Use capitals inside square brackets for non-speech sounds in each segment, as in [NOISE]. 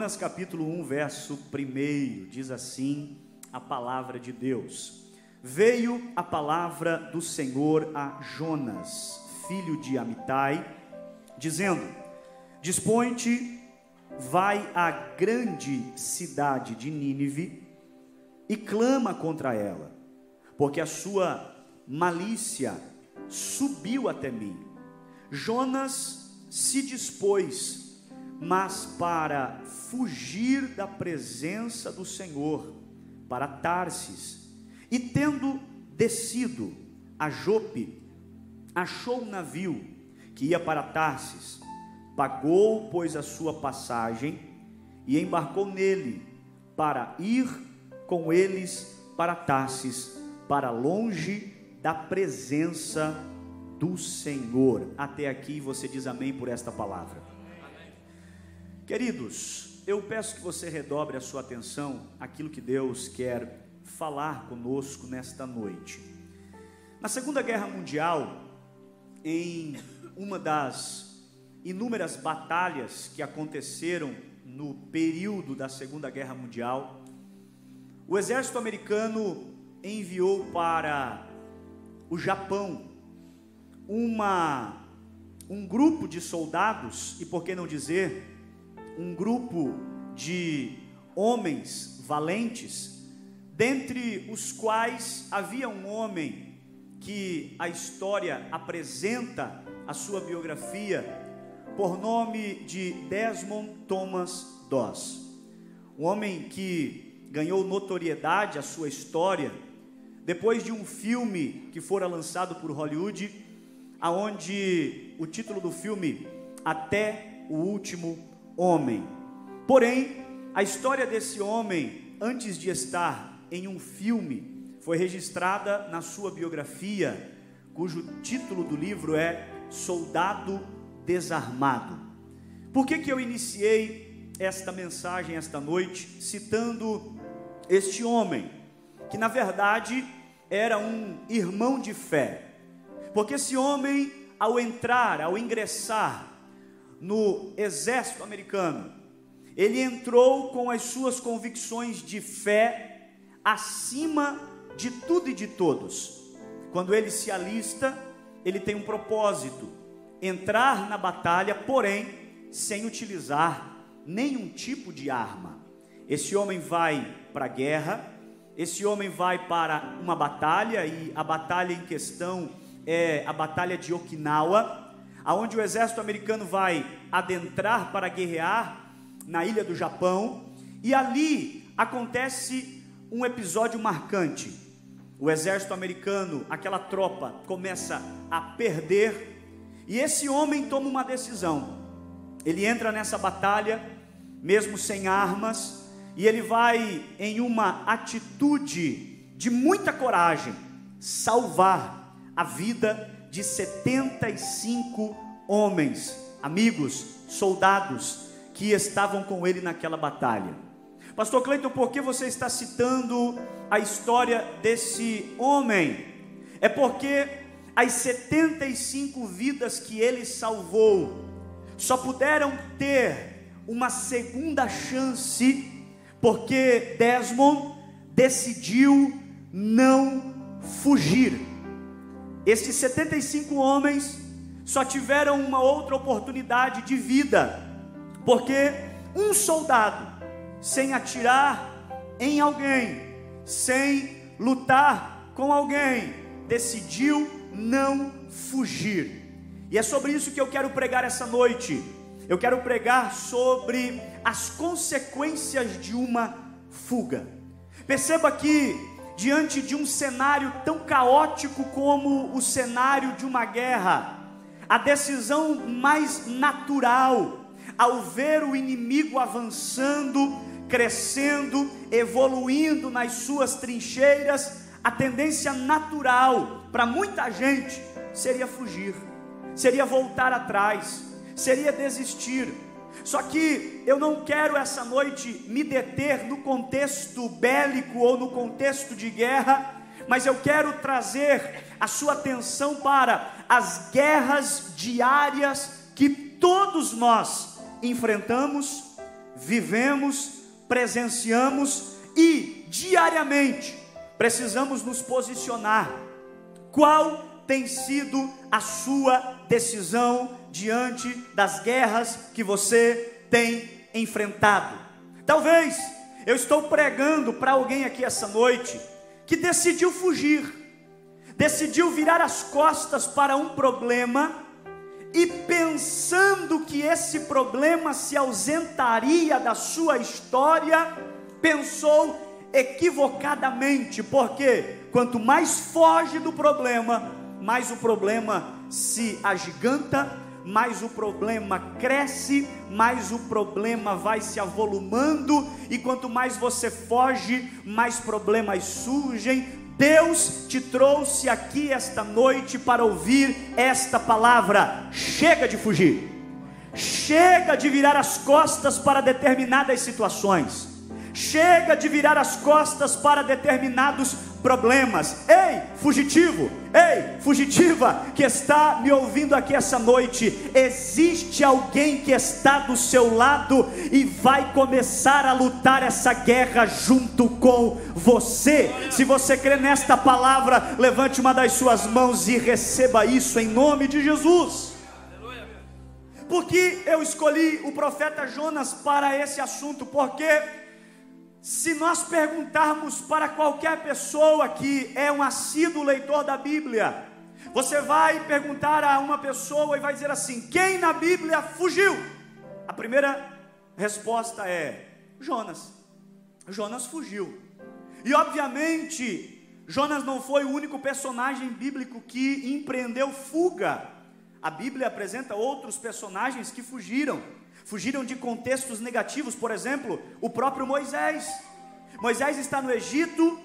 Jonas capítulo 1, verso 1, diz assim a palavra de Deus: Veio a palavra do Senhor a Jonas, filho de Amitai, dizendo: Dispõe-te, vai à grande cidade de Nínive e clama contra ela, porque a sua malícia subiu até mim. Jonas se dispôs mas para fugir da presença do Senhor, para Tarsis, e tendo descido a Jope, achou um navio que ia para Tarsis, pagou, pois, a sua passagem e embarcou nele para ir com eles para Tarsis, para longe da presença do Senhor. Até aqui você diz amém por esta palavra. Queridos, eu peço que você redobre a sua atenção àquilo que Deus quer falar conosco nesta noite. Na Segunda Guerra Mundial, em uma das inúmeras batalhas que aconteceram no período da Segunda Guerra Mundial, o exército americano enviou para o Japão uma um grupo de soldados e por que não dizer um grupo de homens valentes, dentre os quais havia um homem que a história apresenta a sua biografia por nome de Desmond Thomas Doss. Um homem que ganhou notoriedade a sua história depois de um filme que fora lançado por Hollywood, aonde o título do filme Até o último homem. Porém, a história desse homem, antes de estar em um filme, foi registrada na sua biografia, cujo título do livro é Soldado Desarmado. Por que, que eu iniciei esta mensagem esta noite citando este homem, que na verdade era um irmão de fé? Porque esse homem, ao entrar, ao ingressar no exército americano, ele entrou com as suas convicções de fé acima de tudo e de todos. Quando ele se alista, ele tem um propósito: entrar na batalha, porém, sem utilizar nenhum tipo de arma. Esse homem vai para a guerra, esse homem vai para uma batalha, e a batalha em questão é a Batalha de Okinawa aonde o exército americano vai adentrar para guerrear na ilha do Japão, e ali acontece um episódio marcante. O exército americano, aquela tropa, começa a perder, e esse homem toma uma decisão. Ele entra nessa batalha, mesmo sem armas, e ele vai em uma atitude de muita coragem salvar a vida de 75 homens, amigos, soldados que estavam com ele naquela batalha. Pastor Cleiton, por que você está citando a história desse homem? É porque as 75 vidas que ele salvou só puderam ter uma segunda chance porque Desmond decidiu não fugir. Estes 75 homens só tiveram uma outra oportunidade de vida, porque um soldado, sem atirar em alguém, sem lutar com alguém, decidiu não fugir. E é sobre isso que eu quero pregar essa noite. Eu quero pregar sobre as consequências de uma fuga. Perceba que diante de um cenário tão caótico como o cenário de uma guerra, a decisão mais natural, ao ver o inimigo avançando, crescendo, evoluindo nas suas trincheiras, a tendência natural para muita gente seria fugir, seria voltar atrás, seria desistir só que eu não quero essa noite me deter no contexto bélico ou no contexto de guerra, mas eu quero trazer a sua atenção para as guerras diárias que todos nós enfrentamos, vivemos, presenciamos e diariamente precisamos nos posicionar. Qual tem sido a sua decisão diante das guerras que você tem enfrentado? Talvez eu estou pregando para alguém aqui essa noite que decidiu fugir, decidiu virar as costas para um problema e pensando que esse problema se ausentaria da sua história, pensou equivocadamente, porque quanto mais foge do problema, mais o problema se agiganta, mais o problema cresce, mais o problema vai se avolumando, e quanto mais você foge, mais problemas surgem. Deus te trouxe aqui esta noite para ouvir esta palavra: chega de fugir, chega de virar as costas para determinadas situações. Chega de virar as costas para determinados problemas. Ei, fugitivo, ei, fugitiva que está me ouvindo aqui essa noite, existe alguém que está do seu lado e vai começar a lutar essa guerra junto com você. Se você crê nesta palavra, levante uma das suas mãos e receba isso em nome de Jesus. Por que eu escolhi o profeta Jonas para esse assunto? Porque se nós perguntarmos para qualquer pessoa que é um assíduo leitor da Bíblia, você vai perguntar a uma pessoa e vai dizer assim: quem na Bíblia fugiu? A primeira resposta é Jonas. Jonas fugiu. E obviamente, Jonas não foi o único personagem bíblico que empreendeu fuga. A Bíblia apresenta outros personagens que fugiram fugiram de contextos negativos, por exemplo, o próprio Moisés. Moisés está no Egito,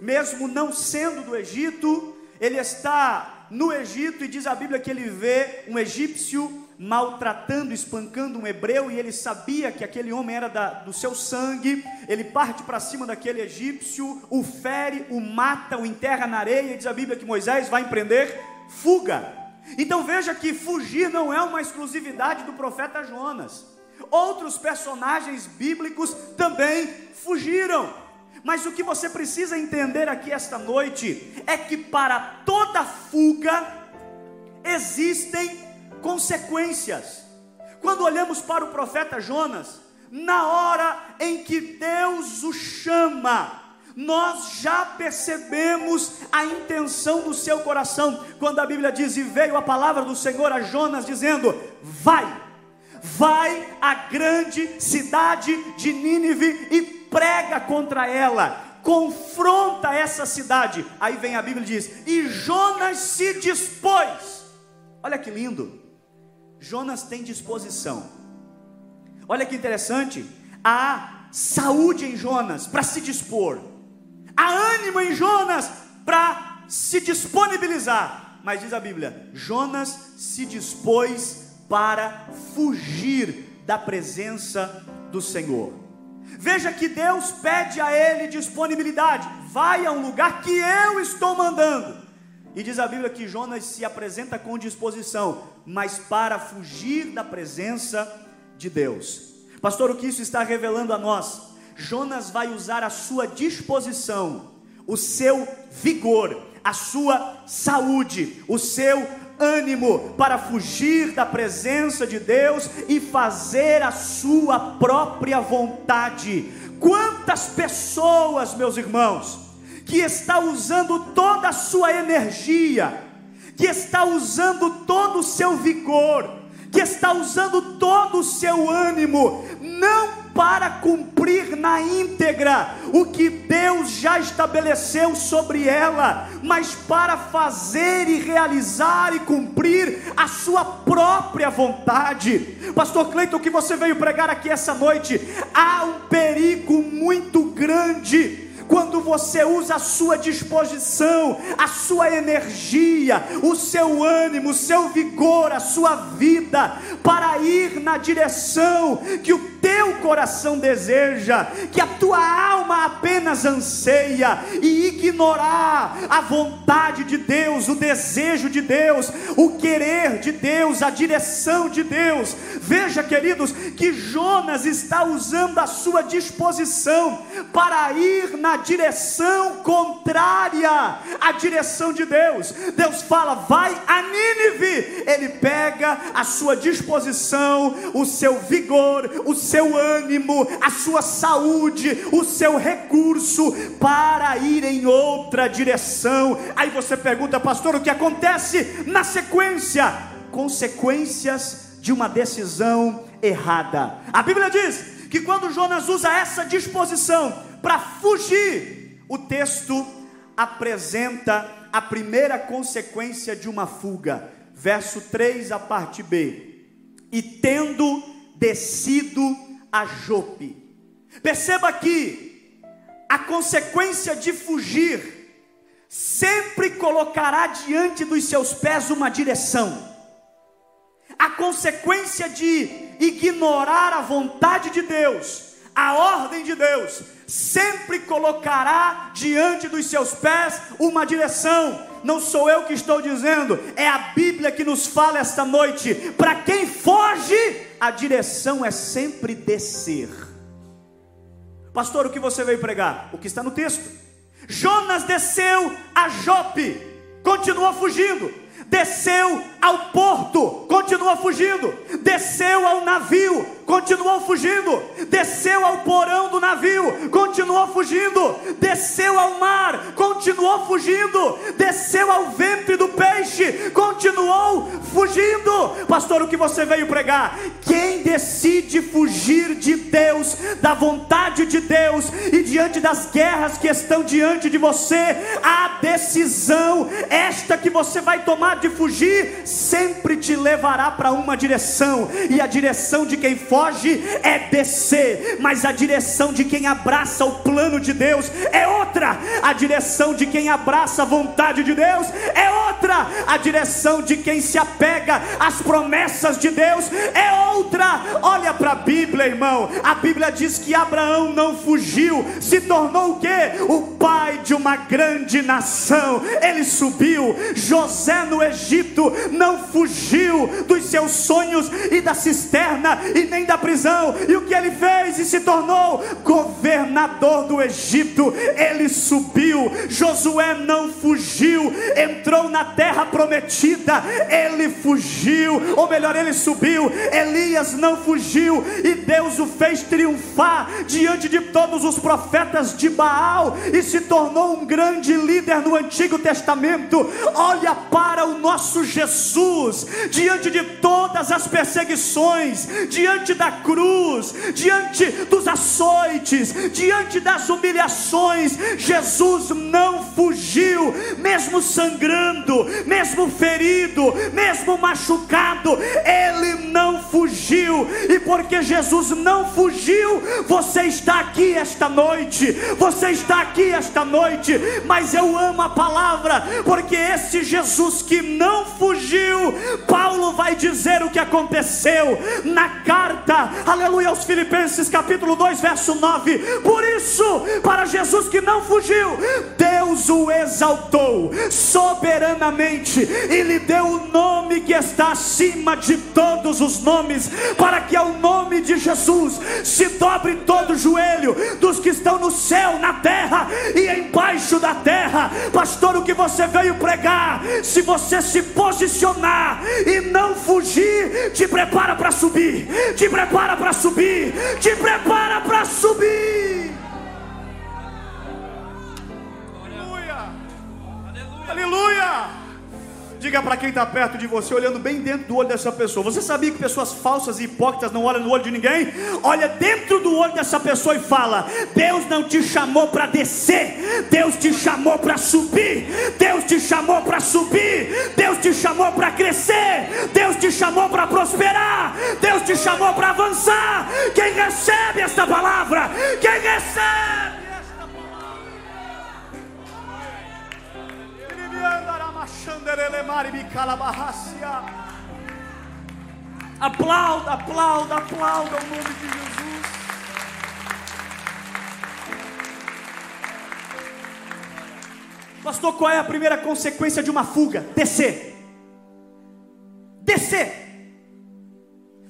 mesmo não sendo do Egito, ele está no Egito e diz a Bíblia que ele vê um egípcio maltratando, espancando um hebreu, e ele sabia que aquele homem era da, do seu sangue. Ele parte para cima daquele egípcio, o fere, o mata, o enterra na areia, e diz a Bíblia que Moisés vai empreender fuga. Então veja que fugir não é uma exclusividade do profeta Jonas. Outros personagens bíblicos também fugiram. Mas o que você precisa entender aqui esta noite é que para toda fuga existem consequências. Quando olhamos para o profeta Jonas, na hora em que Deus o chama, nós já percebemos a intenção do seu coração, quando a Bíblia diz: E veio a palavra do Senhor a Jonas, dizendo: Vai, vai à grande cidade de Nínive e prega contra ela, confronta essa cidade. Aí vem a Bíblia e diz: E Jonas se dispôs. Olha que lindo, Jonas tem disposição. Olha que interessante, há saúde em Jonas para se dispor há ânimo em Jonas para se disponibilizar. Mas diz a Bíblia: Jonas se dispôs para fugir da presença do Senhor. Veja que Deus pede a ele disponibilidade. Vai a um lugar que eu estou mandando. E diz a Bíblia que Jonas se apresenta com disposição, mas para fugir da presença de Deus. Pastor, o que isso está revelando a nós? Jonas vai usar a sua disposição, o seu vigor, a sua saúde, o seu ânimo para fugir da presença de Deus e fazer a sua própria vontade. Quantas pessoas, meus irmãos, que está usando toda a sua energia, que está usando todo o seu vigor, que está usando todo o seu ânimo, não para cumprir na íntegra o que Deus já estabeleceu sobre ela, mas para fazer e realizar e cumprir a sua própria vontade. Pastor Cleiton, o que você veio pregar aqui essa noite? Há um perigo muito grande quando você usa a sua disposição, a sua energia, o seu ânimo, o seu vigor, a sua vida para ir na direção que o teu coração deseja, que a tua alma apenas anseia, e ignorar a vontade de Deus, o desejo de Deus, o querer de Deus, a direção de Deus. Veja, queridos, que Jonas está usando a sua disposição para ir na direção contrária à direção de Deus. Deus fala, vai a Nínive. Ele pega a sua disposição, o seu vigor, o seu ânimo, a sua saúde, o seu recurso para ir em outra direção. Aí você pergunta, pastor, o que acontece na sequência? Consequências de uma decisão errada. A Bíblia diz que quando Jonas usa essa disposição para fugir, o texto apresenta a primeira consequência de uma fuga. Verso 3, a parte B. E tendo descido a Jope. Perceba que a consequência de fugir sempre colocará diante dos seus pés uma direção. A consequência de ignorar a vontade de Deus, a ordem de Deus, sempre colocará diante dos seus pés uma direção. Não sou eu que estou dizendo, é a Bíblia que nos fala esta noite. Para quem foge, a direção é sempre descer. Pastor, o que você veio pregar? O que está no texto. Jonas desceu a Jope, continuou fugindo desceu ao porto, continua fugindo, desceu ao navio, continuou fugindo, desceu ao porão do navio, continuou fugindo, desceu ao mar, continuou fugindo, desceu ao ventre do peixe, continuou fugindo. Pastor, o que você veio pregar? Quem decide fugir de Deus, da vontade de Deus e diante das guerras que estão diante de você, a decisão esta que você vai tomar de fugir sempre te levará para uma direção, e a direção de quem foge é descer, mas a direção de quem abraça o plano de Deus é outra, a direção de quem abraça a vontade de Deus é outra, a direção de quem se apega às promessas de Deus é outra. Olha para a Bíblia, irmão, a Bíblia diz que Abraão não fugiu, se tornou o que? O pai de uma grande nação, ele subiu, José no Egito não fugiu dos seus sonhos e da cisterna e nem da prisão. E o que ele fez e se tornou governador do Egito. Ele subiu. Josué não fugiu, entrou na terra prometida. Ele fugiu, ou melhor, ele subiu. Elias não fugiu e Deus o fez triunfar diante de todos os profetas de Baal e se tornou um grande líder no Antigo Testamento. Olha para o nosso Jesus diante de todas as perseguições, diante da cruz, diante dos açoites, diante das humilhações, Jesus não fugiu, mesmo sangrando, mesmo ferido, mesmo machucado, ele não fugiu, e porque Jesus não fugiu, você está aqui esta noite, você está aqui esta noite, mas eu amo a palavra, porque esse Jesus que não fugiu, Paulo vai dizer o que aconteceu na carta, aleluia, aos Filipenses, capítulo 2, verso 9. Por isso, para Jesus que não fugiu, Deus o exaltou soberanamente e lhe deu o nome que está acima de todos os nomes, para que ao nome de Jesus se dobre todo o joelho dos que estão no céu, na terra e embaixo da terra. Pastor, o que você veio pregar, se você se posicionar e não fugir, te prepara para subir, te prepara para subir, te prepara para subir. Aleluia. Diga para quem está perto de você, olhando bem dentro do olho dessa pessoa. Você sabia que pessoas falsas e hipócritas não olham no olho de ninguém? Olha dentro do olho dessa pessoa e fala: Deus não te chamou para descer, Deus te chamou para subir, Deus te chamou para subir, Deus te chamou para crescer, Deus te chamou para prosperar, Deus te chamou para avançar. Quem recebe esta palavra? Quem recebe? Aplauda, aplauda, aplauda o nome de Jesus. Pastor, qual é a primeira consequência de uma fuga? Descer. Descer.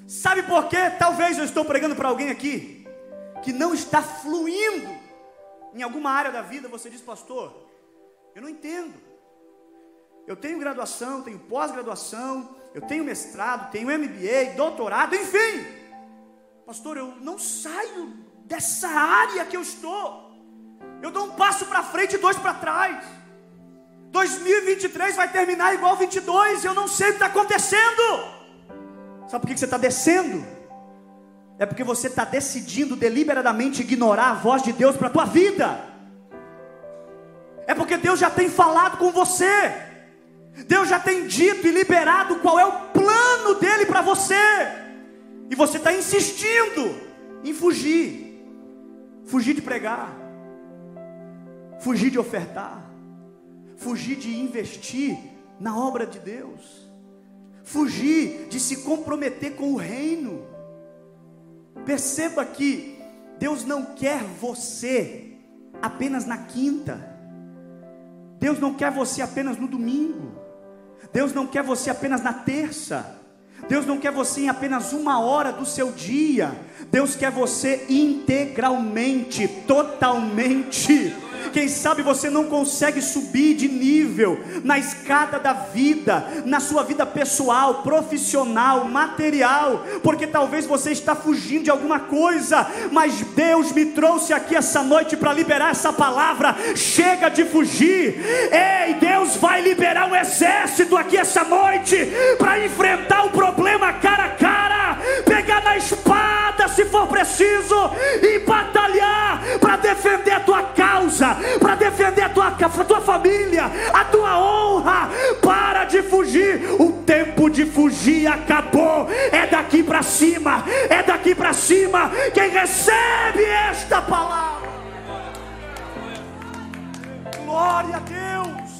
Sabe por quê? Talvez eu estou pregando para alguém aqui que não está fluindo em alguma área da vida. Você diz, pastor, eu não entendo. Eu tenho graduação, tenho pós-graduação, eu tenho mestrado, tenho MBA, doutorado, enfim. Pastor, eu não saio dessa área que eu estou. Eu dou um passo para frente e dois para trás. 2023 vai terminar igual 22, eu não sei o que está acontecendo. Sabe por que você está descendo? É porque você está decidindo deliberadamente ignorar a voz de Deus para a tua vida. É porque Deus já tem falado com você. Deus já tem dito e liberado qual é o plano dele para você. E você está insistindo em fugir. Fugir de pregar. Fugir de ofertar fugir de investir na obra de Deus, fugir de se comprometer com o reino. Perceba que Deus não quer você apenas na quinta, Deus não quer você apenas no domingo, Deus não quer você apenas na terça. Deus não quer você em apenas uma hora do seu dia, Deus quer você integralmente, totalmente. Quem sabe você não consegue subir de nível na escada da vida, na sua vida pessoal, profissional, material, porque talvez você está fugindo de alguma coisa, mas Deus me trouxe aqui essa noite para liberar essa palavra. Chega de fugir. Ei, Deus vai liberar um exército aqui essa noite para enfrentar o problema cara a cara, pegar na espada se for preciso e batalhar para defender a tua causa, para defender a tua, a tua família, a tua honra. Para de fugir, o tempo de fugir acabou. É daqui para cima, é daqui para cima. Quem recebe esta palavra, glória a Deus.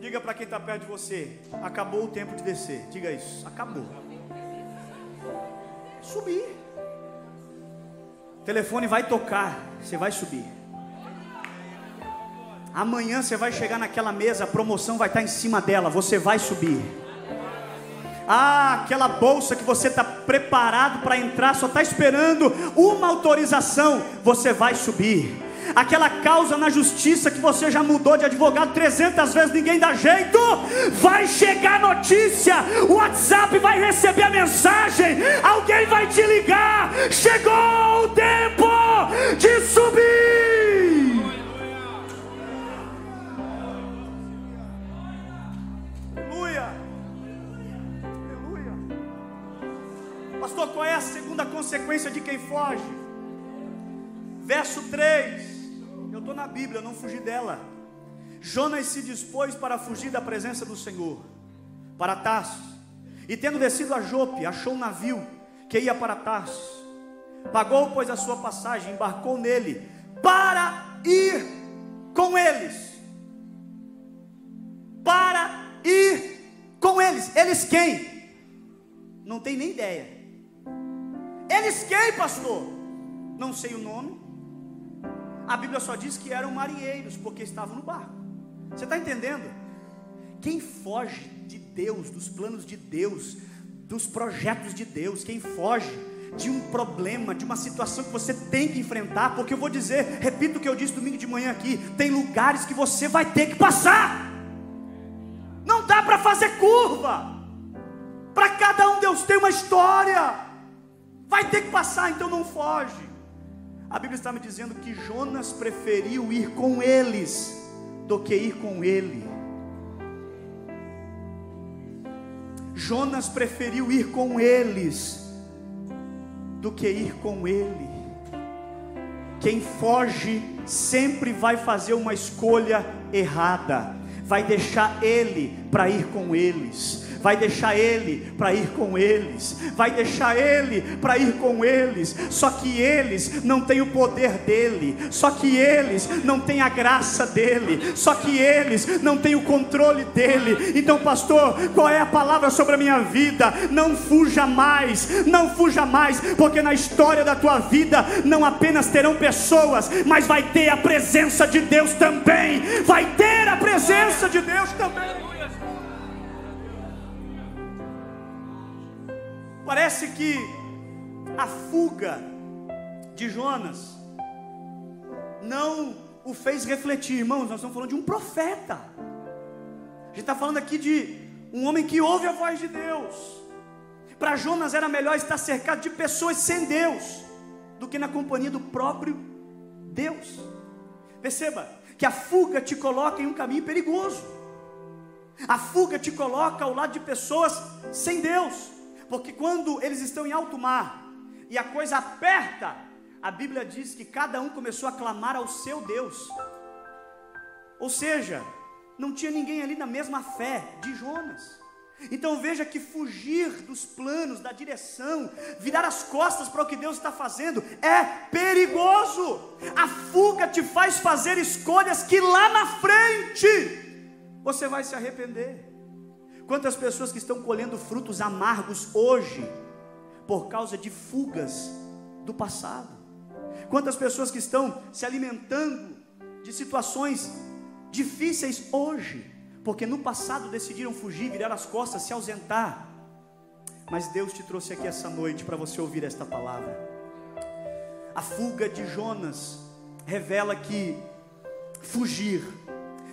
Diga para quem está perto de você: acabou o tempo de descer. Diga isso, acabou. Subir telefone vai tocar, você vai subir. Amanhã você vai chegar naquela mesa, a promoção vai estar em cima dela, você vai subir. Ah, aquela bolsa que você está preparado para entrar, só está esperando uma autorização, você vai subir aquela causa na justiça que você já mudou de advogado 300 vezes, ninguém dá jeito, vai chegar notícia, o WhatsApp vai receber a mensagem, alguém vai te ligar, chegou o tempo de subir. Aleluia. Aleluia. Pastor, qual é a segunda consequência de quem foge? Verso 3 eu estou na Bíblia, eu não fugi dela. Jonas se dispôs para fugir da presença do Senhor, para Tarsus. E tendo descido a Jope, achou um navio que ia para Tarsus. Pagou, pois, a sua passagem, embarcou nele, para ir com eles. Para ir com eles. Eles quem? Não tem nem ideia. Eles quem, pastor? Não sei o nome, a Bíblia só diz que eram marinheiros, porque estavam no barco. Você está entendendo? Quem foge de Deus, dos planos de Deus, dos projetos de Deus, quem foge de um problema, de uma situação que você tem que enfrentar, porque eu vou dizer, repito o que eu disse domingo de manhã aqui: tem lugares que você vai ter que passar, não dá para fazer curva, para cada um Deus tem uma história, vai ter que passar, então não foge. A Bíblia está me dizendo que Jonas preferiu ir com eles do que ir com ele. Jonas preferiu ir com eles do que ir com ele. Quem foge sempre vai fazer uma escolha errada, vai deixar ele para ir com eles vai deixar ele para ir com eles, vai deixar ele para ir com eles. Só que eles não têm o poder dele, só que eles não têm a graça dele, só que eles não têm o controle dele. Então, pastor, qual é a palavra sobre a minha vida? Não fuja mais, não fuja mais, porque na história da tua vida não apenas terão pessoas, mas vai ter a presença de Deus também. Vai ter a presença de Deus também. Parece que a fuga de Jonas não o fez refletir, irmãos. Nós estamos falando de um profeta. A gente está falando aqui de um homem que ouve a voz de Deus. Para Jonas era melhor estar cercado de pessoas sem Deus do que na companhia do próprio Deus. Perceba que a fuga te coloca em um caminho perigoso. A fuga te coloca ao lado de pessoas sem Deus, porque quando eles estão em alto mar e a coisa aperta, a Bíblia diz que cada um começou a clamar ao seu Deus. Ou seja, não tinha ninguém ali na mesma fé de Jonas. Então veja que fugir dos planos, da direção, virar as costas para o que Deus está fazendo é perigoso. A fuga te faz fazer escolhas que lá na frente você vai se arrepender. Quantas pessoas que estão colhendo frutos amargos hoje por causa de fugas do passado? Quantas pessoas que estão se alimentando de situações difíceis hoje? porque no passado decidiram fugir, virar as costas, se ausentar. Mas Deus te trouxe aqui essa noite para você ouvir esta palavra. A fuga de Jonas revela que fugir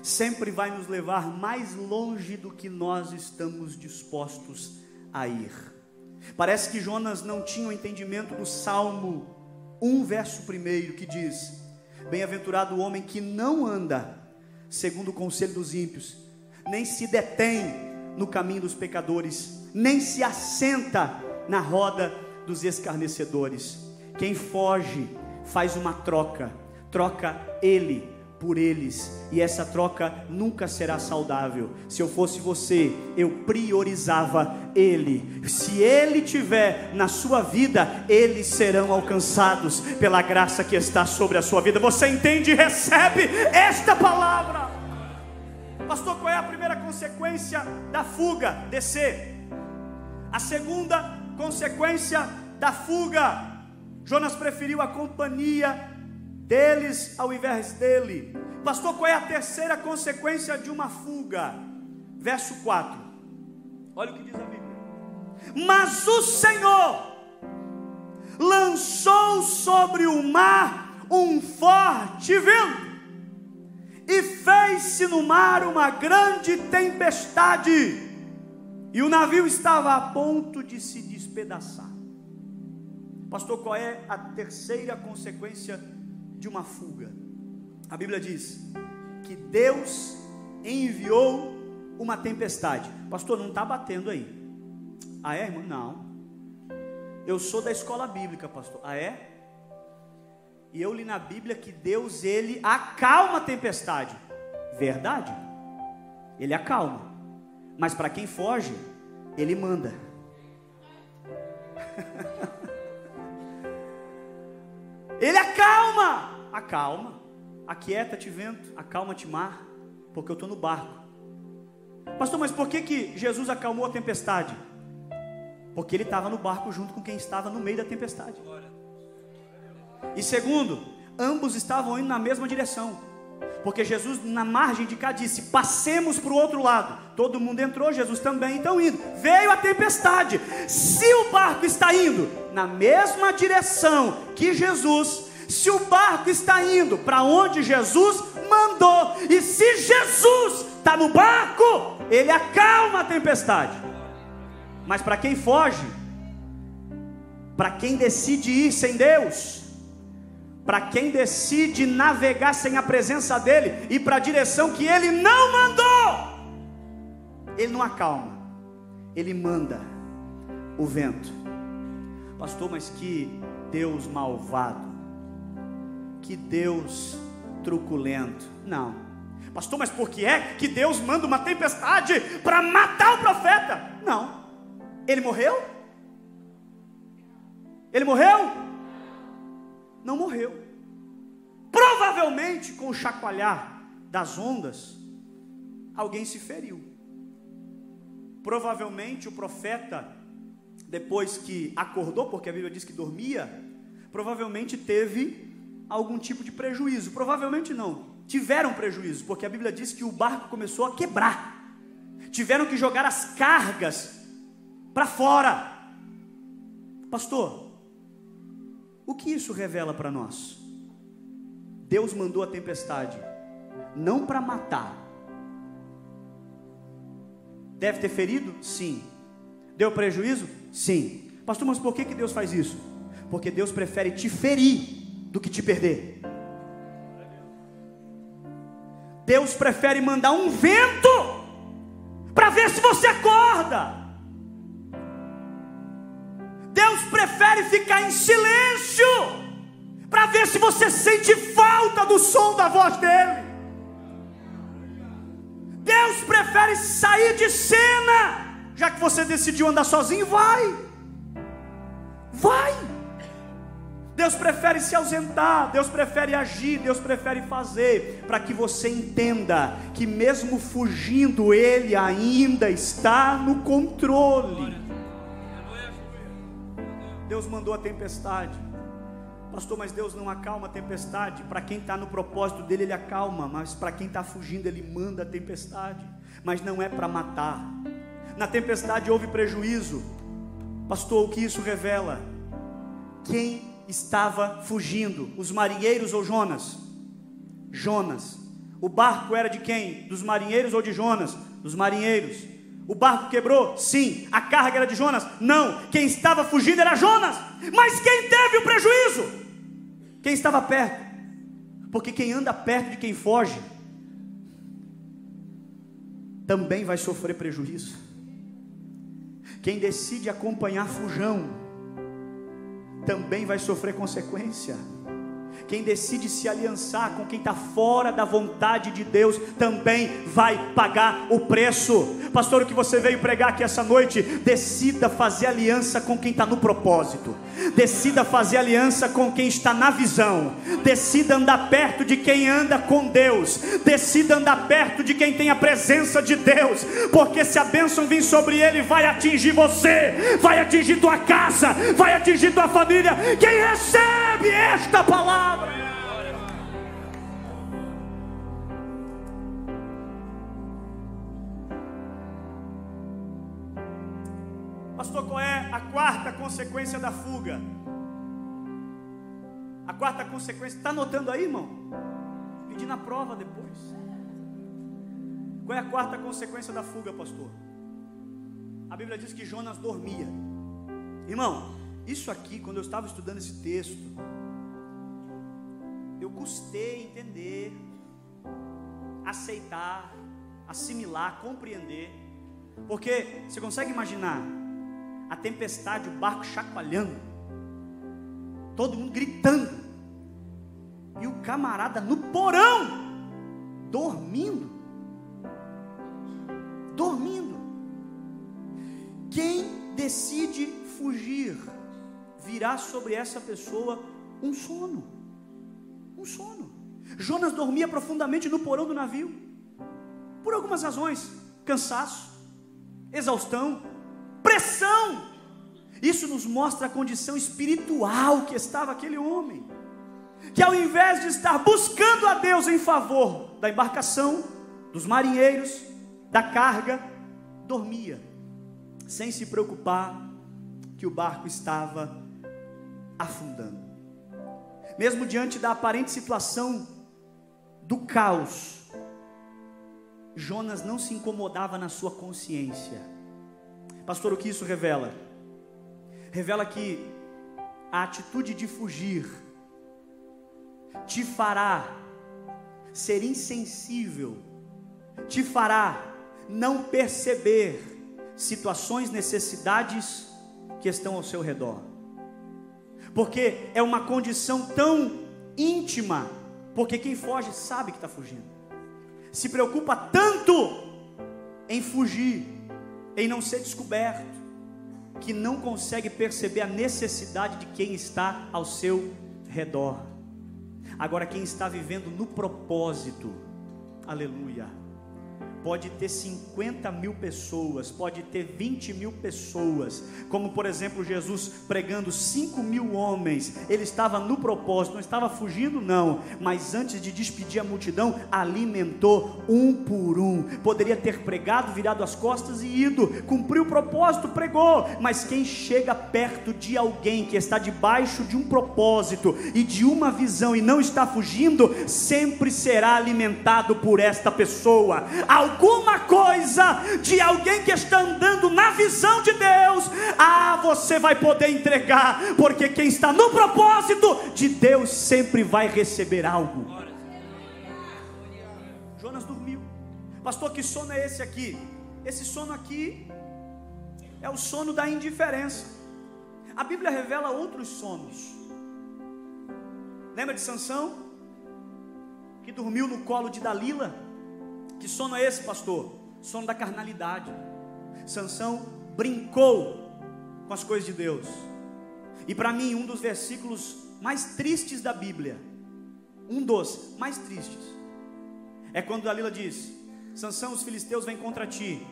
sempre vai nos levar mais longe do que nós estamos dispostos a ir. Parece que Jonas não tinha o entendimento do Salmo 1, verso 1, que diz: Bem-aventurado o homem que não anda segundo o conselho dos ímpios, nem se detém no caminho dos pecadores, nem se assenta na roda dos escarnecedores. Quem foge faz uma troca, troca ele por eles, e essa troca nunca será saudável. Se eu fosse você, eu priorizava ele. Se ele tiver na sua vida, eles serão alcançados pela graça que está sobre a sua vida. Você entende e recebe esta palavra. Pastor, qual é a primeira consequência da fuga? Descer. A segunda consequência da fuga, Jonas preferiu a companhia deles ao invés dele. Pastor, qual é a terceira consequência de uma fuga? Verso 4. Olha o que diz a Bíblia. Mas o Senhor lançou sobre o mar um forte vento e fez-se no mar uma grande tempestade, e o navio estava a ponto de se despedaçar. Pastor, qual é a terceira consequência de uma fuga? A Bíblia diz que Deus enviou uma tempestade. Pastor, não está batendo aí. Ah, é, irmão? Não. Eu sou da escola bíblica, pastor. Ah, é? E eu li na Bíblia que Deus ele acalma a tempestade. Verdade? Ele acalma. Mas para quem foge, ele manda. [LAUGHS] ele acalma. Acalma. Aquieta-te vento, acalma-te mar, porque eu estou no barco. Pastor, mas por que, que Jesus acalmou a tempestade? Porque ele estava no barco junto com quem estava no meio da tempestade. E segundo, ambos estavam indo na mesma direção. Porque Jesus, na margem de cá, disse: passemos para o outro lado. Todo mundo entrou, Jesus também então indo. Veio a tempestade. Se o barco está indo na mesma direção que Jesus, se o barco está indo para onde Jesus mandou, e se Jesus está no barco, ele acalma a tempestade. Mas para quem foge, para quem decide ir sem Deus, para quem decide navegar sem a presença dele e para a direção que ele não mandou. Ele não acalma, ele manda o vento. Pastor, mas que Deus malvado, que Deus truculento. Não. Pastor, mas por que é que Deus manda uma tempestade para matar o profeta? Não. Ele morreu? Ele morreu? Não morreu. Provavelmente, com o chacoalhar das ondas, alguém se feriu. Provavelmente o profeta, depois que acordou, porque a Bíblia diz que dormia, provavelmente teve algum tipo de prejuízo. Provavelmente não, tiveram prejuízo, porque a Bíblia diz que o barco começou a quebrar. Tiveram que jogar as cargas para fora. Pastor, o que isso revela para nós? Deus mandou a tempestade não para matar. Deve ter ferido? Sim. Deu prejuízo? Sim. Pastor, mas por que, que Deus faz isso? Porque Deus prefere te ferir do que te perder. Deus prefere mandar um vento para ver se você acorda. Deus prefere ficar em silêncio para ver se você sente falta do som da voz dele. Deus prefere sair de cena, já que você decidiu andar sozinho, vai. Deus prefere se ausentar, Deus prefere agir, Deus prefere fazer, para que você entenda que, mesmo fugindo, Ele ainda está no controle. Deus mandou a tempestade, pastor, mas Deus não acalma a tempestade. Para quem está no propósito dele, Ele acalma, mas para quem está fugindo, Ele manda a tempestade, mas não é para matar. Na tempestade houve prejuízo, pastor, o que isso revela? Quem estava fugindo? Os marinheiros ou Jonas? Jonas. O barco era de quem? Dos marinheiros ou de Jonas? Dos marinheiros. O barco quebrou? Sim. A carga era de Jonas? Não. Quem estava fugindo era Jonas. Mas quem teve o prejuízo? Quem estava perto? Porque quem anda perto de quem foge também vai sofrer prejuízo. Quem decide acompanhar fujão também vai sofrer consequência. Quem decide se aliançar com quem está fora da vontade de Deus também vai pagar o preço. Pastor, o que você veio pregar aqui essa noite? Decida fazer aliança com quem está no propósito, decida fazer aliança com quem está na visão, decida andar perto de quem anda com Deus, decida andar perto de quem tem a presença de Deus, porque se a bênção vir sobre ele, vai atingir você, vai atingir tua casa, vai atingir tua família. Quem recebe esta palavra? Palavra. Pastor, qual é a quarta consequência da fuga? A quarta consequência, está anotando aí, irmão? Pedir na prova depois. Qual é a quarta consequência da fuga, pastor? A Bíblia diz que Jonas dormia. Irmão, isso aqui, quando eu estava estudando esse texto, eu custei entender, aceitar, assimilar, compreender. Porque você consegue imaginar a tempestade, o barco chacoalhando, todo mundo gritando, e o camarada no porão, dormindo. Dormindo. Quem decide fugir, virá sobre essa pessoa um sono um sono. Jonas dormia profundamente no porão do navio, por algumas razões: cansaço, exaustão, pressão. Isso nos mostra a condição espiritual que estava aquele homem, que ao invés de estar buscando a Deus em favor da embarcação, dos marinheiros, da carga, dormia, sem se preocupar que o barco estava afundando mesmo diante da aparente situação do caos, Jonas não se incomodava na sua consciência. Pastor, o que isso revela? Revela que a atitude de fugir te fará ser insensível, te fará não perceber situações, necessidades que estão ao seu redor porque é uma condição tão íntima, porque quem foge sabe que está fugindo, se preocupa tanto em fugir, em não ser descoberto, que não consegue perceber a necessidade de quem está ao seu redor. Agora, quem está vivendo no propósito, aleluia pode ter 50 mil pessoas, pode ter 20 mil pessoas, como por exemplo Jesus pregando 5 mil homens, ele estava no propósito, não estava fugindo, não, mas antes de despedir a multidão, alimentou um por um. Poderia ter pregado, virado as costas e ido, cumpriu o propósito, pregou, mas quem chega perto de alguém que está debaixo de um propósito e de uma visão e não está fugindo, sempre será alimentado por esta pessoa alguma coisa de alguém que está andando na visão de Deus, ah, você vai poder entregar, porque quem está no propósito de Deus sempre vai receber algo. Jonas dormiu, pastor, que sono é esse aqui? Esse sono aqui é o sono da indiferença. A Bíblia revela outros sonos. Lembra de Sansão? Que dormiu no colo de Dalila? Que sono é esse, pastor? Sono da carnalidade. Sansão brincou com as coisas de Deus. E para mim, um dos versículos mais tristes da Bíblia, um dos mais tristes, é quando Dalila diz: Sansão, os filisteus vêm contra ti.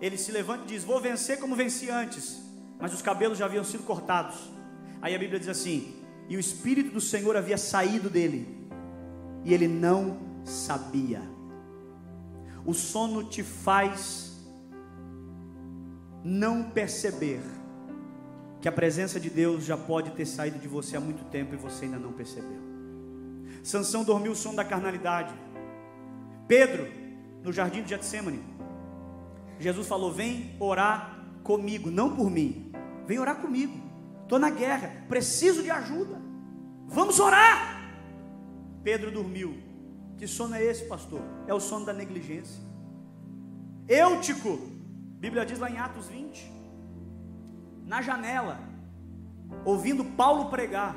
Ele se levanta e diz: Vou vencer como venci antes, mas os cabelos já haviam sido cortados. Aí a Bíblia diz assim: E o Espírito do Senhor havia saído dele, e ele não sabia. O sono te faz não perceber que a presença de Deus já pode ter saído de você há muito tempo e você ainda não percebeu. Sansão dormiu o sono da carnalidade. Pedro, no jardim de Getsemane, Jesus falou: "Vem orar comigo, não por mim. Vem orar comigo. Estou na guerra, preciso de ajuda. Vamos orar." Pedro dormiu. Que sono é esse, pastor? É o sono da negligência. Eutico, Bíblia diz lá em Atos 20, na janela, ouvindo Paulo pregar,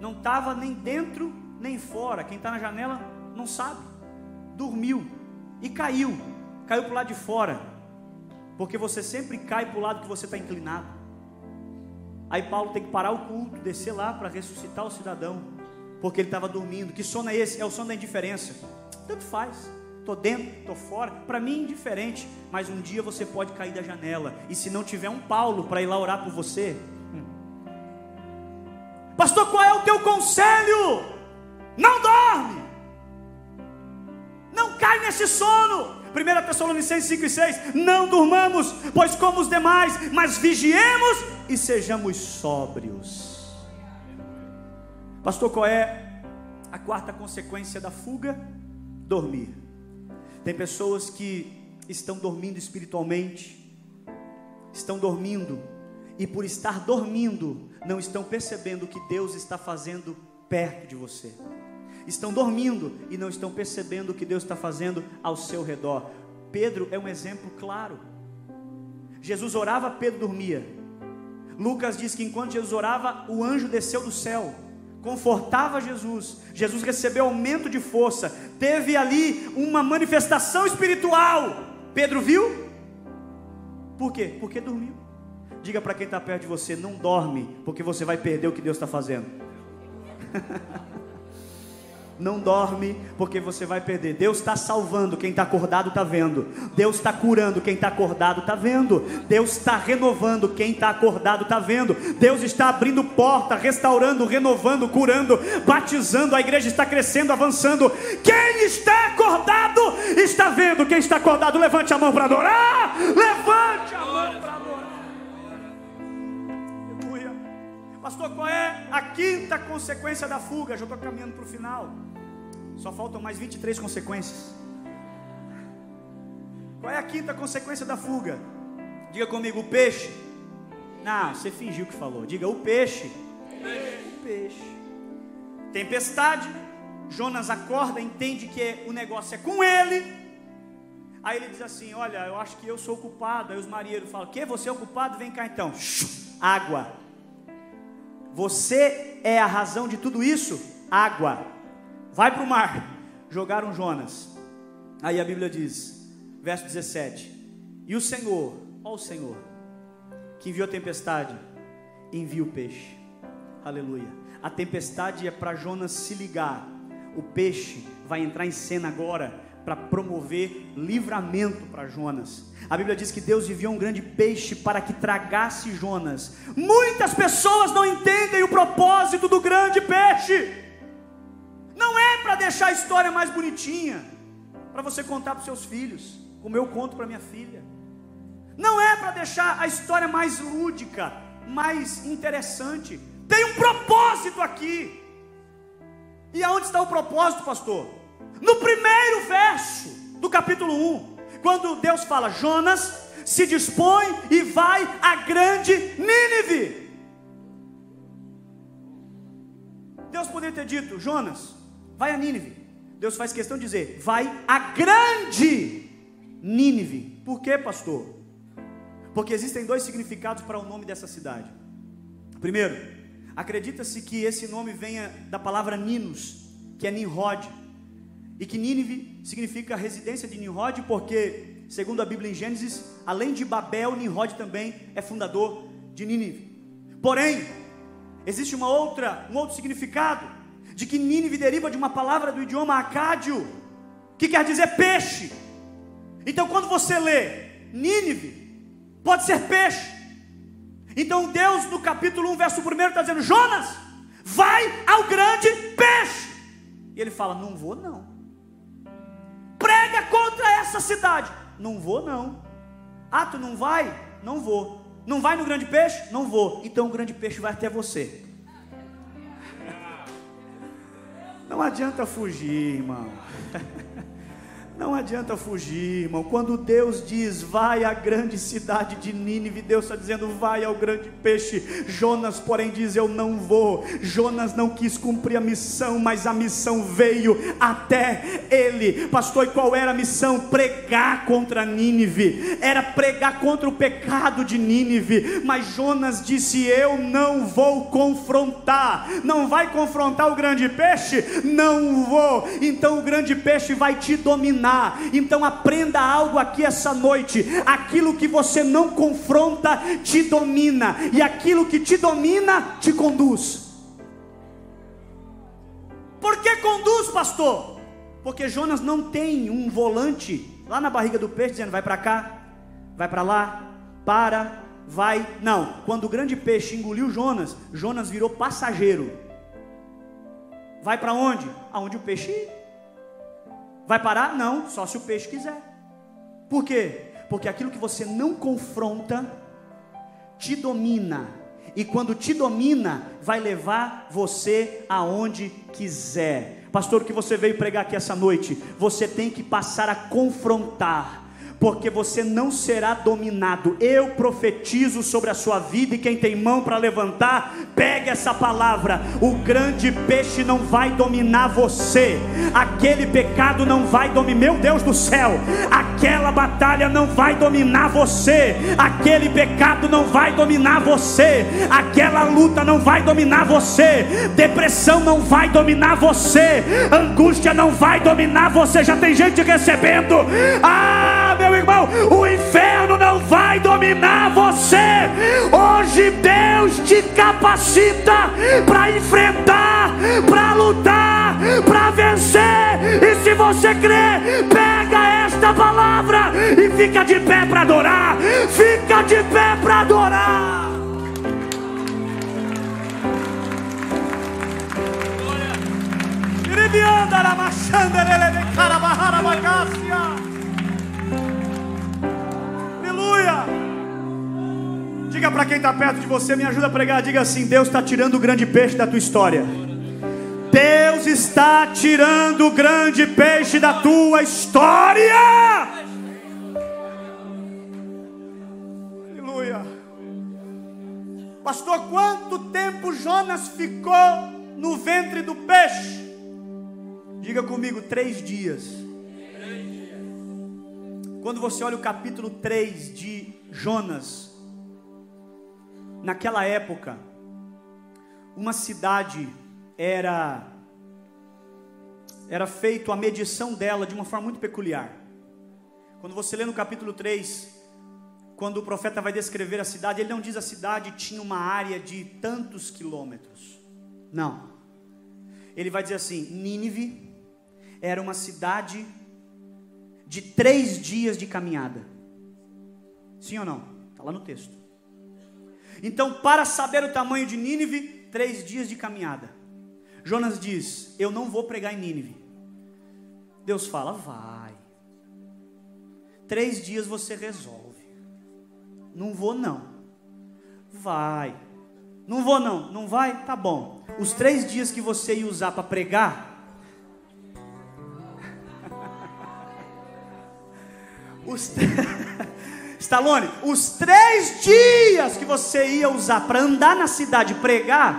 não estava nem dentro nem fora. Quem está na janela não sabe. Dormiu e caiu, caiu para o lado de fora, porque você sempre cai para o lado que você está inclinado. Aí Paulo tem que parar o culto, descer lá para ressuscitar o cidadão porque ele estava dormindo. Que sono é esse? É o sono da indiferença. Tanto faz. Estou dentro, estou fora. Para mim indiferente. Mas um dia você pode cair da janela. E se não tiver um Paulo para ir lá orar por você. Hum. Pastor, qual é o teu conselho? Não dorme. Não cai nesse sono. 1 Tessalonicenses 5 e 6: Não durmamos, pois como os demais, mas vigiemos e sejamos sóbrios. Pastor, qual é a quarta consequência da fuga? Dormir. Tem pessoas que estão dormindo espiritualmente, estão dormindo, e por estar dormindo, não estão percebendo o que Deus está fazendo perto de você. Estão dormindo e não estão percebendo o que Deus está fazendo ao seu redor. Pedro é um exemplo claro. Jesus orava, Pedro dormia. Lucas diz que enquanto Jesus orava, o anjo desceu do céu confortava Jesus. Jesus recebeu aumento de força, teve ali uma manifestação espiritual. Pedro viu? Por quê? Porque dormiu. Diga para quem está perto de você: não dorme, porque você vai perder o que Deus está fazendo. [LAUGHS] não dorme, porque você vai perder. Deus está salvando, quem está acordado está vendo. Deus está curando, quem está acordado está vendo. Deus está renovando, quem está acordado está vendo. Deus está abrindo porta, restaurando, renovando, curando, batizando. A igreja está crescendo, avançando. Quem está acordado está vendo. Quem está acordado, levante a mão para adorar. Levante a mão para Pastor, qual é a quinta consequência da fuga? Já estou caminhando para o final. Só faltam mais 23 consequências. Qual é a quinta consequência da fuga? Diga comigo, o peixe. Não, você fingiu que falou. Diga, o peixe. O peixe. Tempestade. Jonas acorda, entende que o negócio é com ele. Aí ele diz assim: Olha, eu acho que eu sou o culpado. Aí os marinheiros falam: Que você é o culpado? Vem cá então. Água. Você é a razão de tudo isso? Água vai para o mar. Jogaram Jonas. Aí a Bíblia diz, verso 17: E o Senhor Ó o Senhor, que enviou a tempestade, envia o peixe. Aleluia. A tempestade é para Jonas se ligar. O peixe vai entrar em cena agora para promover livramento para Jonas. A Bíblia diz que Deus enviou um grande peixe para que tragasse Jonas. Muitas pessoas não entendem o propósito do grande peixe. Não é para deixar a história mais bonitinha, para você contar para os seus filhos, como eu conto para minha filha. Não é para deixar a história mais lúdica, mais interessante. Tem um propósito aqui. E aonde está o propósito, pastor? No primeiro verso do capítulo 1, quando Deus fala: Jonas se dispõe e vai a grande Nínive. Deus poderia ter dito: Jonas, vai a Nínive. Deus faz questão de dizer: vai a grande Nínive. Por quê, pastor? Porque existem dois significados para o nome dessa cidade. Primeiro, acredita-se que esse nome venha da palavra Ninos, que é Nimrod, e que Nínive significa residência de Nimrod, porque, segundo a Bíblia em Gênesis, além de Babel, Nimrod também é fundador de Nínive. Porém, existe uma outra, um outro significado de que Nínive deriva de uma palavra do idioma acádio, que quer dizer peixe. Então, quando você lê Nínive, pode ser peixe. Então, Deus, no capítulo 1, verso 1, está dizendo: Jonas, vai ao grande peixe. E ele fala: Não vou, não contra essa cidade. Não vou, não. Ah, tu não vai? Não vou. Não vai no grande peixe? Não vou. Então o grande peixe vai até você. Não adianta fugir, irmão. [LAUGHS] Não adianta fugir, irmão. Quando Deus diz, vai à grande cidade de Nínive, Deus está dizendo, vai ao grande peixe. Jonas, porém, diz, eu não vou. Jonas não quis cumprir a missão, mas a missão veio até ele. Pastor, e qual era a missão? Pregar contra Nínive. Era pregar contra o pecado de Nínive. Mas Jonas disse, eu não vou confrontar. Não vai confrontar o grande peixe? Não vou. Então o grande peixe vai te dominar dominar. Então aprenda algo aqui essa noite: aquilo que você não confronta te domina, e aquilo que te domina te conduz. Por que conduz, pastor? Porque Jonas não tem um volante lá na barriga do peixe dizendo: vai para cá, vai para lá, para, vai. Não, quando o grande peixe engoliu Jonas, Jonas virou passageiro. Vai para onde? Aonde o peixe. Vai parar? Não, só se o peixe quiser. Por quê? Porque aquilo que você não confronta te domina. E quando te domina, vai levar você aonde quiser. Pastor, o que você veio pregar aqui essa noite? Você tem que passar a confrontar porque você não será dominado. Eu profetizo sobre a sua vida e quem tem mão para levantar, pegue essa palavra. O grande peixe não vai dominar você. Aquele pecado não vai dominar, meu Deus do céu. Aquela batalha não vai dominar você. Aquele pecado não vai dominar você. Aquela luta não vai dominar você. Depressão não vai dominar você. Angústia não vai dominar você. Já tem gente recebendo. Ah, irmão, o inferno não vai dominar você. Hoje Deus te capacita para enfrentar, para lutar, para vencer. E se você crê, pega esta palavra e fica de pé para adorar. Fica de pé para adorar. Mashandere de carabahara bagácia. Aleluia. Diga para quem está perto de você, me ajuda a pregar. Diga assim: Deus está tirando o grande peixe da tua história. Deus está tirando o grande peixe da tua história. Aleluia. Pastor, quanto tempo Jonas ficou no ventre do peixe? Diga comigo, três dias. Quando você olha o capítulo 3 de Jonas, naquela época, uma cidade era era feito a medição dela de uma forma muito peculiar. Quando você lê no capítulo 3, quando o profeta vai descrever a cidade, ele não diz a cidade tinha uma área de tantos quilômetros. Não. Ele vai dizer assim: Nínive era uma cidade de três dias de caminhada. Sim ou não? Está lá no texto. Então, para saber o tamanho de Nínive, três dias de caminhada. Jonas diz: Eu não vou pregar em Nínive. Deus fala: Vai. Três dias você resolve. Não vou não. Vai. Não vou não. Não vai? Tá bom. Os três dias que você ia usar para pregar. Os [LAUGHS] Stallone, os três dias que você ia usar para andar na cidade pregar,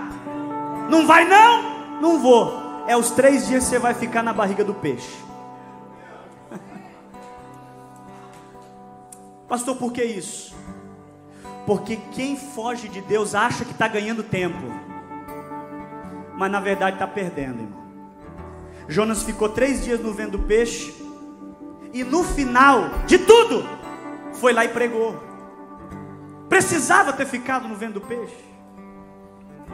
não vai não? Não vou. É os três dias que você vai ficar na barriga do peixe. [LAUGHS] Pastor, por que isso? Porque quem foge de Deus acha que está ganhando tempo, mas na verdade está perdendo, irmão. Jonas ficou três dias no vento do peixe, e no final de tudo, foi lá e pregou. Precisava ter ficado no vento do peixe,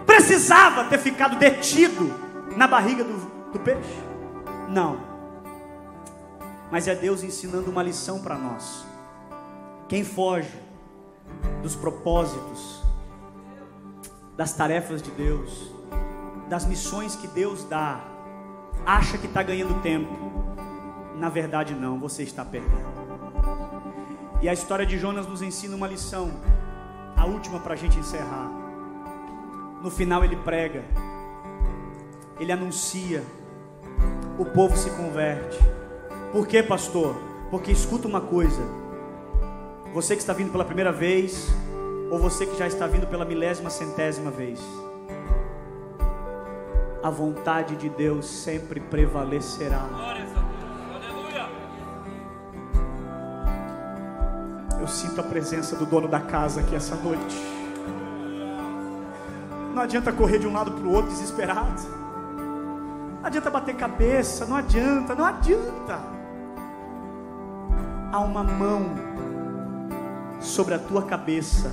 precisava ter ficado detido na barriga do, do peixe? Não, mas é Deus ensinando uma lição para nós. Quem foge dos propósitos, das tarefas de Deus, das missões que Deus dá, acha que está ganhando tempo. Na verdade, não, você está perdendo. E a história de Jonas nos ensina uma lição, a última para a gente encerrar. No final, ele prega, ele anuncia, o povo se converte. Por quê, pastor? Porque escuta uma coisa: você que está vindo pela primeira vez, ou você que já está vindo pela milésima, centésima vez. A vontade de Deus sempre prevalecerá. Eu sinto a presença do dono da casa aqui essa noite. Não adianta correr de um lado para o outro desesperado. Não adianta bater cabeça, não adianta, não adianta. Há uma mão sobre a tua cabeça,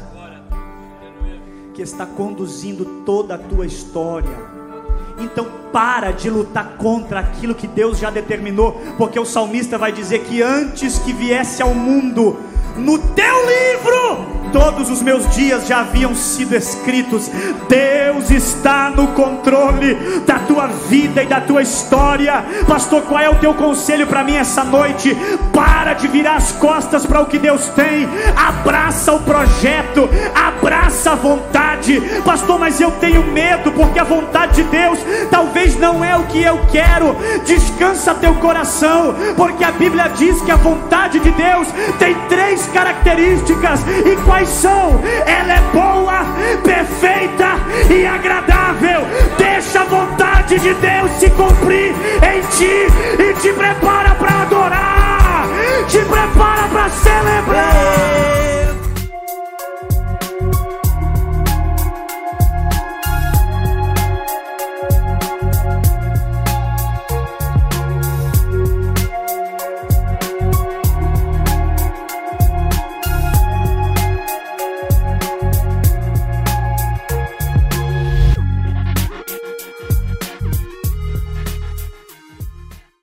que está conduzindo toda a tua história. Então para de lutar contra aquilo que Deus já determinou, porque o salmista vai dizer que antes que viesse ao mundo, no teu livro todos os meus dias já haviam sido escritos. Deus está no controle da tua vida e da tua história. Pastor, qual é o teu conselho para mim essa noite? Para de virar as costas para o que Deus tem. Abraça o projeto, abraça a vontade. Pastor, mas eu tenho medo porque a vontade de Deus talvez não é o que eu quero. Descansa teu coração, porque a Bíblia diz que a vontade de Deus tem três características. E quais são. Ela é boa, perfeita e agradável. Deixa a vontade de Deus se cumprir em ti e te prepara para adorar, te prepara para celebrar.